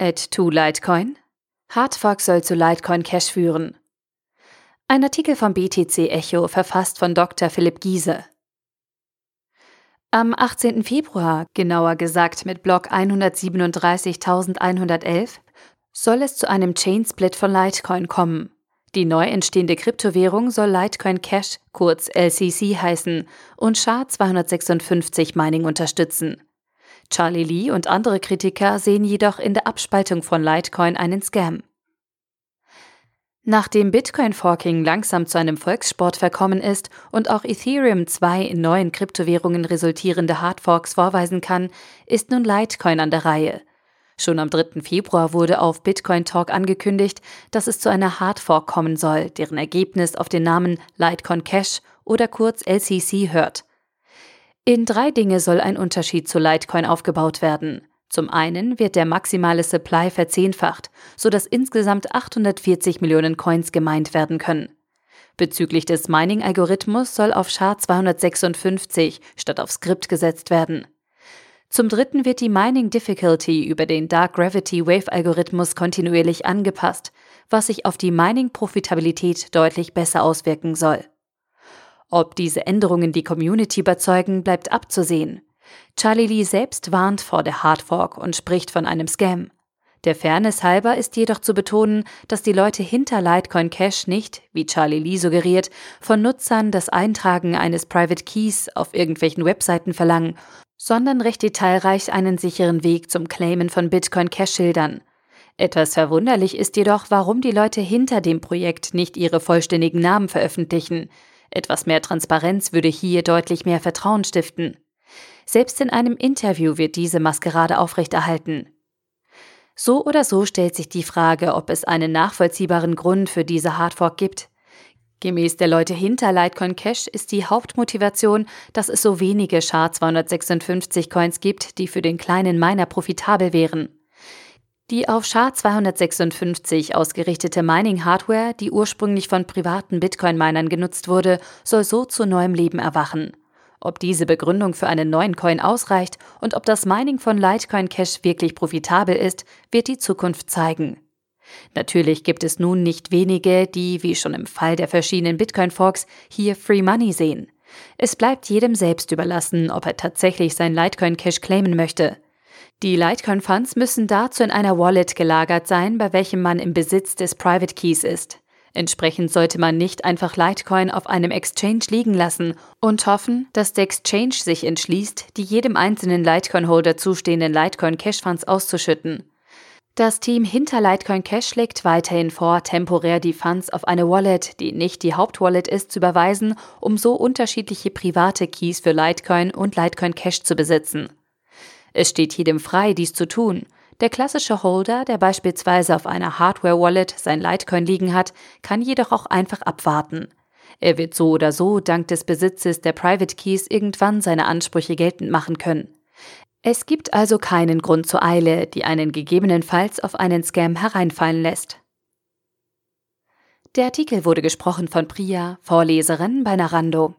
At 2 Litecoin. Hardfork soll zu Litecoin Cash führen. Ein Artikel vom BTC Echo, verfasst von Dr. Philipp Giese. Am 18. Februar, genauer gesagt mit Block 137.111, soll es zu einem Chain-Split von Litecoin kommen. Die neu entstehende Kryptowährung soll Litecoin Cash, kurz LCC heißen, und SHA-256 Mining unterstützen. Charlie Lee und andere Kritiker sehen jedoch in der Abspaltung von Litecoin einen Scam. Nachdem Bitcoin-Forking langsam zu einem Volkssport verkommen ist und auch Ethereum zwei in neuen Kryptowährungen resultierende Hardforks vorweisen kann, ist nun Litecoin an der Reihe. Schon am 3. Februar wurde auf Bitcoin Talk angekündigt, dass es zu einer Hardfork kommen soll, deren Ergebnis auf den Namen Litecoin Cash oder kurz LCC hört. In drei Dinge soll ein Unterschied zu Litecoin aufgebaut werden. Zum einen wird der maximale Supply verzehnfacht, sodass insgesamt 840 Millionen Coins gemeint werden können. Bezüglich des Mining-Algorithmus soll auf SHA-256 statt auf Skript gesetzt werden. Zum dritten wird die Mining Difficulty über den Dark Gravity Wave Algorithmus kontinuierlich angepasst, was sich auf die Mining-Profitabilität deutlich besser auswirken soll. Ob diese Änderungen die Community überzeugen, bleibt abzusehen. Charlie Lee selbst warnt vor der Hardfork und spricht von einem Scam. Der Fairness halber ist jedoch zu betonen, dass die Leute hinter Litecoin Cash nicht, wie Charlie Lee suggeriert, von Nutzern das Eintragen eines Private Keys auf irgendwelchen Webseiten verlangen, sondern recht detailreich einen sicheren Weg zum Claimen von Bitcoin Cash schildern. Etwas verwunderlich ist jedoch, warum die Leute hinter dem Projekt nicht ihre vollständigen Namen veröffentlichen. Etwas mehr Transparenz würde hier deutlich mehr Vertrauen stiften. Selbst in einem Interview wird diese Maskerade aufrechterhalten. So oder so stellt sich die Frage, ob es einen nachvollziehbaren Grund für diese Hardfork gibt. Gemäß der Leute hinter Litecoin Cash ist die Hauptmotivation, dass es so wenige SHA-256 Coins gibt, die für den kleinen Miner profitabel wären. Die auf SHA-256 ausgerichtete Mining-Hardware, die ursprünglich von privaten Bitcoin-Minern genutzt wurde, soll so zu neuem Leben erwachen. Ob diese Begründung für einen neuen Coin ausreicht und ob das Mining von Litecoin Cash wirklich profitabel ist, wird die Zukunft zeigen. Natürlich gibt es nun nicht wenige, die, wie schon im Fall der verschiedenen Bitcoin-Forks, hier Free Money sehen. Es bleibt jedem selbst überlassen, ob er tatsächlich sein Litecoin Cash claimen möchte. Die Litecoin Funds müssen dazu in einer Wallet gelagert sein, bei welchem man im Besitz des Private Keys ist. Entsprechend sollte man nicht einfach Litecoin auf einem Exchange liegen lassen und hoffen, dass der Exchange sich entschließt, die jedem einzelnen Litecoin-Holder zustehenden Litecoin Cash Funds auszuschütten. Das Team hinter Litecoin Cash schlägt weiterhin vor, temporär die Funds auf eine Wallet, die nicht die Hauptwallet ist, zu überweisen, um so unterschiedliche private Keys für Litecoin und Litecoin Cash zu besitzen. Es steht jedem frei, dies zu tun – der klassische Holder, der beispielsweise auf einer Hardware-Wallet sein Litecoin liegen hat, kann jedoch auch einfach abwarten. Er wird so oder so dank des Besitzes der Private Keys irgendwann seine Ansprüche geltend machen können. Es gibt also keinen Grund zur Eile, die einen gegebenenfalls auf einen Scam hereinfallen lässt. Der Artikel wurde gesprochen von Priya, Vorleserin bei Narando.